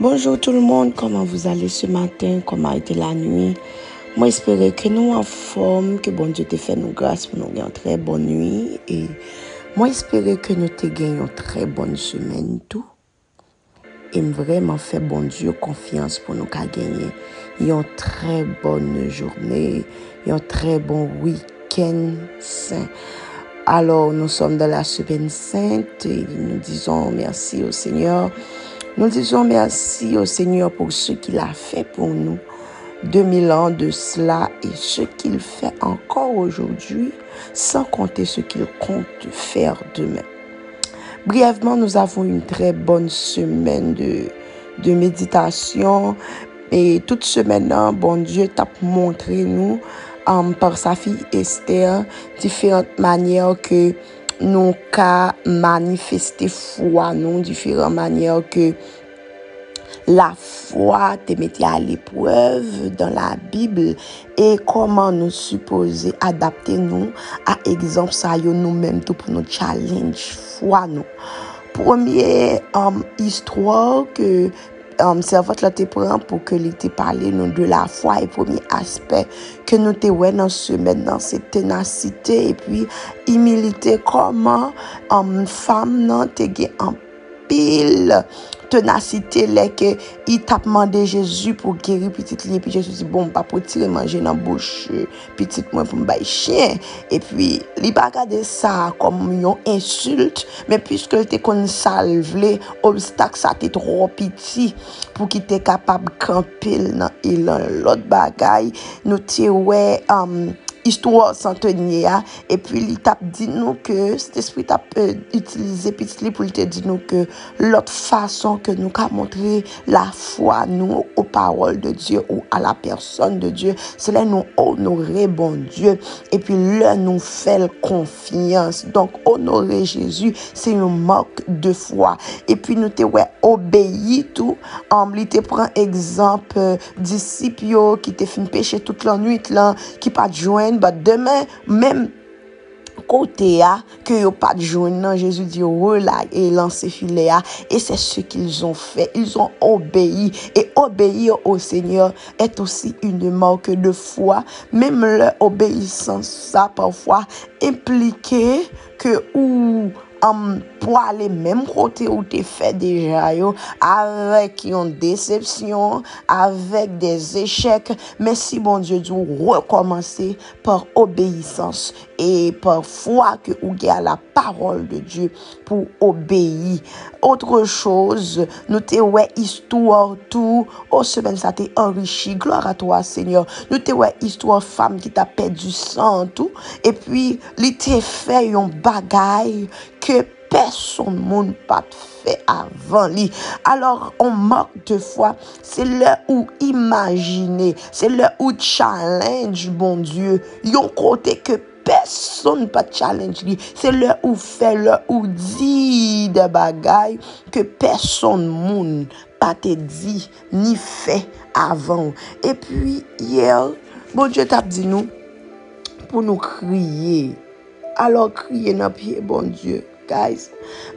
Bonjour tout le monde, comment vous allez ce matin, comment a été la nuit? Moi espérer que nous en forme, que bon Dieu te fait nous grâce pour nous gagner une très bonne nuit et moi espérer que nous te gagnons une très bonne semaine tout. Et vraiment fait bon Dieu confiance pour nous gagner une très bonne journée, un très bon week-end. Alors, nous sommes dans la semaine sainte et nous disons merci au Seigneur. Nous disons merci au Seigneur pour ce qu'il a fait pour nous. 2000 ans de cela et ce qu'il fait encore aujourd'hui, sans compter ce qu'il compte faire demain. Brièvement, nous avons une très bonne semaine de, de méditation. Et toute semaine, bon Dieu t'a montré nous um, par sa fille Esther différentes manières que nou ka manifeste fwa nou diferan manyer ke la fwa te mette a l'epweve dan la Bible e koman nou suppose adapte nou a egzamp sa yo nou menm tou pou nou challenge fwa nou. Premier um, istwa ke um, servat la te pran pou ke li te pale nou de la fwa e pomi aspe ke nou te wè nan semen nan se tenasite e pi imilite koman um, fam nan te gen an pil tenasite lè ke i tapman de Jezu pou geri pitit li. Epi Jezu si bon pa pou tire manje nan bouch pitit mwen pou mbay chien. Epi li pa gade sa kom yon insult. Men pwiske te kon salvele, obstak sa te tro piti pou ki te kapab kampil nan ilan lot bagay. Nou te wè... Um, histoire tenir hein. et puis il t'a dit nous que cet esprit t'a utilisé petit pour te dire nous que l'autre façon que nous avons montrer la foi nous aux paroles de Dieu ou à la personne de Dieu c'est là nous honorer bon Dieu. Et puis là nous faire confiance. Donc honorer Jésus c'est une marque de foi. Et puis nous te ouais obéi tout. En il te prend exemple euh, disciple qui te fait péché toute la nuit là qui pas joindre bah, demain, même côté a que yo pas de joindre Jésus dit et lancer filet et c'est ce qu'ils ont fait. Ils ont obéi et obéir au Seigneur est aussi une marque de foi. Même l'obéissance ça parfois impliqué que ou um, pou ale menm kote ou te fe deja yo, avek yon decepsyon, avek des echek, men si bon Diyo djou rekomansi par obeysans e par fwa ke ou ge a la parol de Diyo pou obeyi. Otre chose, nou te we istouar tou, o semen sa te enrichi, gloar a toa Senyor, nou te we istouar fam ki ta pe du san tou, e pi li te fe yon bagay ke person moun pat fe avan li. Alors, on mank de fwa, se le ou imagine, se le ou challenge, bon Diyo, yon kote ke person pat challenge li. Se le ou fe, le ou di de bagay, ke person moun pat te di, ni fe avan. E pi, yel, bon Diyo tap di nou, pou nou kriye. Alors, kriye nan piye, bon Diyo, guys.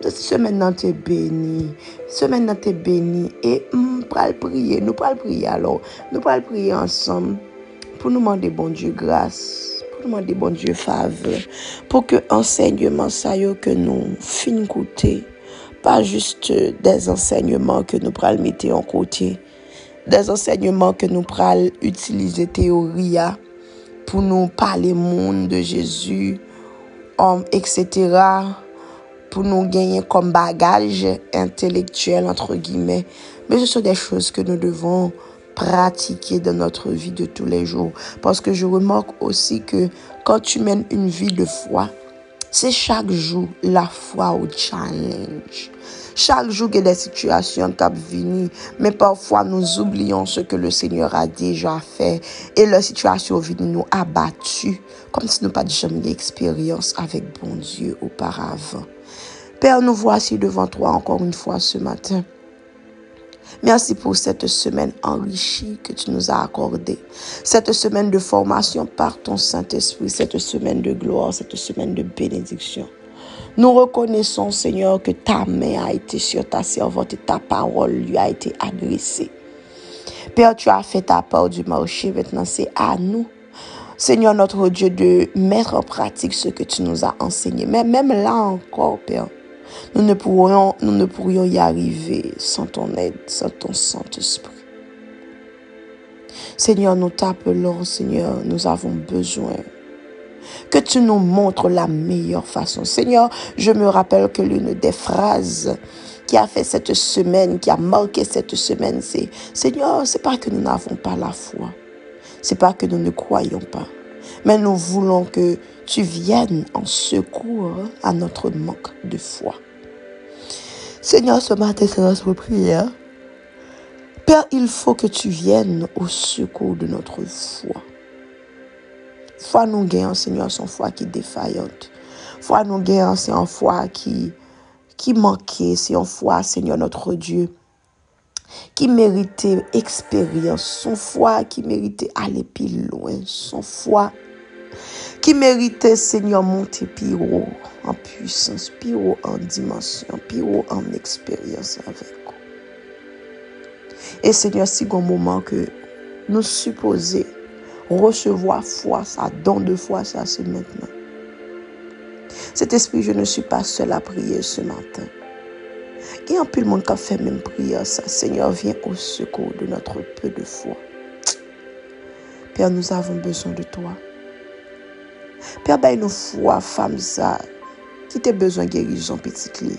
Mwen se semen nan te beni. Semen nan te beni. E mwen mm, pral priye. Nou pral priye alor. Nou pral priye ansam. Pou nou mande bon Diyo grase. Pou nou mande bon Diyo fave. Pou ke ensegnman sayo ke nou fin koute. Pa juste des ensegnman ke nou pral mette an kote. Des ensegnman ke nou pral utilize teoriya. pou nou pale moun de Jezu, etc. pour nous gagner comme bagage intellectuel, entre guillemets. Mais ce sont des choses que nous devons pratiquer dans notre vie de tous les jours. Parce que je remarque aussi que quand tu mènes une vie de foi, c'est chaque jour la foi au challenge. Chaque jour, il y a des situations qui venir, mais parfois nous oublions ce que le Seigneur a déjà fait et la situation vient nous abattu, comme si nous pas jamais d'expérience avec bon Dieu auparavant. Père, nous voici devant toi encore une fois ce matin. Merci pour cette semaine enrichie que tu nous as accordée. Cette semaine de formation par ton Saint-Esprit, cette semaine de gloire, cette semaine de bénédiction. Nous reconnaissons, Seigneur, que ta main a été sur ta servante et ta parole lui a été adressée. Père, tu as fait ta part du marché. Maintenant, c'est à nous, Seigneur notre Dieu, de mettre en pratique ce que tu nous as enseigné. Mais même là encore, Père, nous ne pourrions, y arriver sans ton aide, sans ton Saint-Esprit. Seigneur, nous t'appelons, Seigneur, nous avons besoin que tu nous montres la meilleure façon. Seigneur, je me rappelle que l'une des phrases qui a fait cette semaine, qui a marqué cette semaine, c'est Seigneur, c'est pas que nous n'avons pas la foi. C'est pas que nous ne croyons pas. Mais nous voulons que tu viennes en secours à notre manque de foi. Seigneur, ce matin, c'est notre prière. Père, il faut que tu viennes au secours de notre foi. Foi nous gagnons, Seigneur, son foi qui est défaillante. Foi nous gagnons, c'est une foi qui, qui manquait, c'est une foi, Seigneur, notre Dieu, qui méritait expérience, son foi qui méritait aller plus loin, son foi qui méritait, Seigneur, monter plus en puissance, plus en dimension, plus en expérience avec vous. Et Seigneur, si un moment que nous supposons recevoir foi, ça, don de foi, ça c'est maintenant. Cet esprit, je ne suis pas seul à prier ce matin. Et un peu le monde qui a fait même prière, ça, Seigneur, viens au secours de notre peu de foi. Père, nous avons besoin de toi. Père, ben nous foi, femmes, ça, qui t'a besoin de guérison, petite lit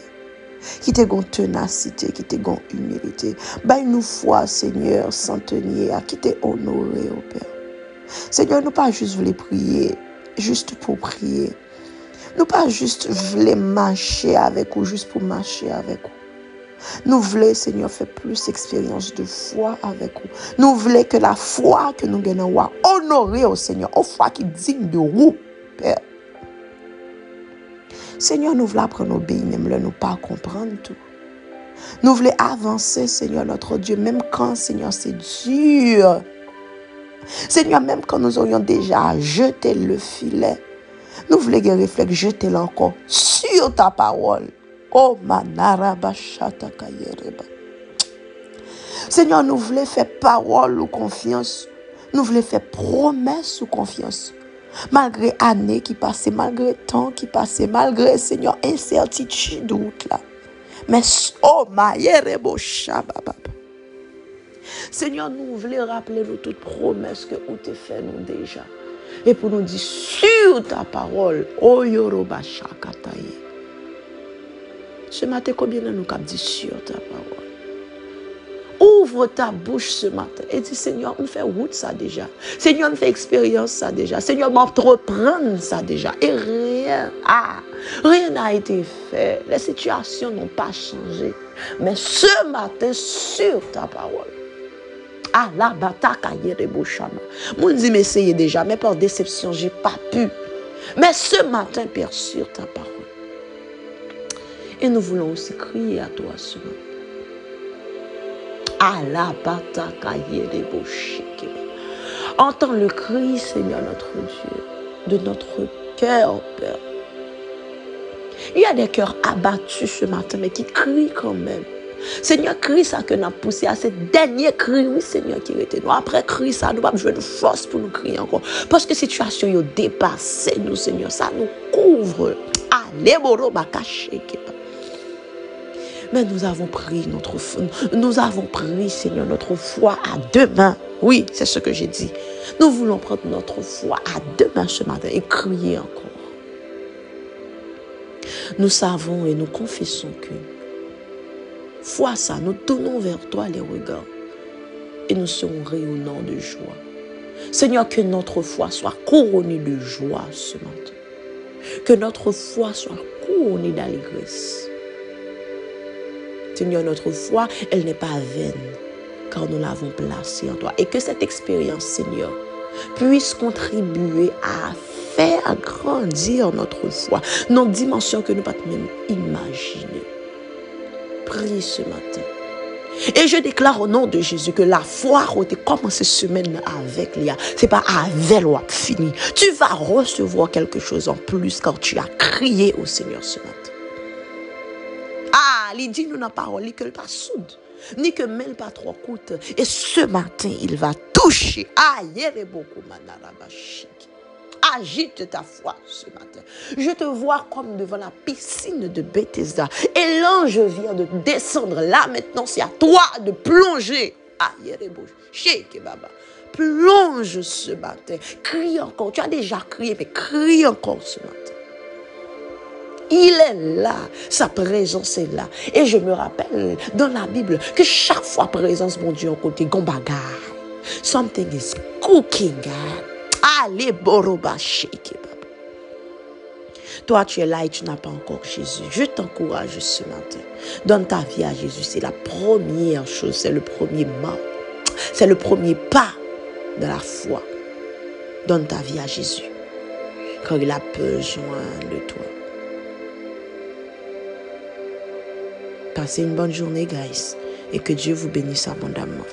qui te gon ténacité, qui te gon humilité? Bah, nous foi, Seigneur, sans tenir, qui te honoré, au Père. Seigneur, nous pas juste voulons prier, juste pour prier. Nous pas juste voulons marcher avec vous, juste pour marcher avec vous. Nous voulons, Seigneur, faire plus expérience de foi avec vous. Nous voulons que la foi que nous gagnons, honorer au Seigneur, une foi qui digne de vous, Père. Seigneur, nous voulons apprendre à obéir, même nous pas comprendre tout. Nous voulons avancer, Seigneur, notre Dieu, même quand, Seigneur, c'est dur. Seigneur, même quand nous aurions déjà jeté le filet, nous voulons que réflexe, jeter encore sur ta parole. Oh, Seigneur, nous voulons faire parole ou confiance. Nous voulons faire promesse ou confiance. Malgré années qui passaient, malgré temps qui passait, malgré, Seigneur, incertitude, doute là. Mais, oh, Seigneur, nous voulons rappeler nous toutes promesses que vous t'es fait nous déjà. Et pour nous dire sur ta parole, oh Yoroba Shakataye. Ce matin, combien de nous avons dit sur ta parole? Ouvre ta bouche ce matin et dis Seigneur, on fait route ça déjà. Seigneur, on fait expérience ça déjà. Seigneur, m'entreprendre ça déjà. Et rien, ah, rien n'a été fait. Les situations n'ont pas changé. Mais ce matin, sur ta parole, ah la bataille Mon dit m'essayer déjà, mais par déception, j'ai pas pu. Mais ce matin, Père, sur ta parole. Et nous voulons aussi crier à toi ce matin. Entends le cri, Seigneur notre Dieu, de notre cœur, Père. Il y a des cœurs abattus ce matin, mais qui crient quand même. Seigneur, crie ça que nous avons poussé à ce dernier cri, oui, Seigneur, qui était nous. Après, cri ça, nous pas besoin de force pour nous crier encore. Parce que situation a dépassé nous, Seigneur. Ça nous couvre. Allez, moro, caché. Mais nous avons pris notre nous avons pris, Seigneur, notre foi à deux mains. Oui, c'est ce que j'ai dit. Nous voulons prendre notre foi à deux mains ce matin et crier encore. Nous savons et nous confessons que foi ça, nous tournons vers toi les regards et nous serons rayonnants de joie. Seigneur, que notre foi soit couronnée de joie ce matin. Que notre foi soit couronnée d'allégresse. Seigneur, notre foi, elle n'est pas vaine, car nous l'avons placée en toi. Et que cette expérience, Seigneur, puisse contribuer à faire grandir notre foi, nos dimensions que nous ne pouvons même imaginer. Prie ce matin Et je déclare au nom de Jésus que la foi a commencé semaine avec Léa. C'est pas avec loi fini. Tu vas recevoir quelque chose en plus quand tu as crié au Seigneur ce matin. Ah, il dit nous n'a parole que pas soude, ni que mêle pas trop coûte. Et ce matin, il va toucher. Ah, hier est beaucoup Agite ta foi ce matin. Je te vois comme devant la piscine de Bethesda. Et l'ange vient de descendre. Là, maintenant, c'est à toi de plonger. Ah, Baba. Plonge ce matin. Crie encore. Tu as déjà crié, mais crie encore ce matin. Il est là. Sa présence est là. Et je me rappelle dans la Bible que chaque fois présence, mon Dieu, en côté, gombaga. Something is cooking. Allez, Boroba Toi, tu es là et tu n'as pas encore Jésus. Je t'encourage ce matin. Donne ta vie à Jésus. C'est la première chose, c'est le premier pas. C'est le premier pas de la foi. Donne ta vie à Jésus. Quand il a besoin de toi. Passez une bonne journée, guys. Et que Dieu vous bénisse abondamment.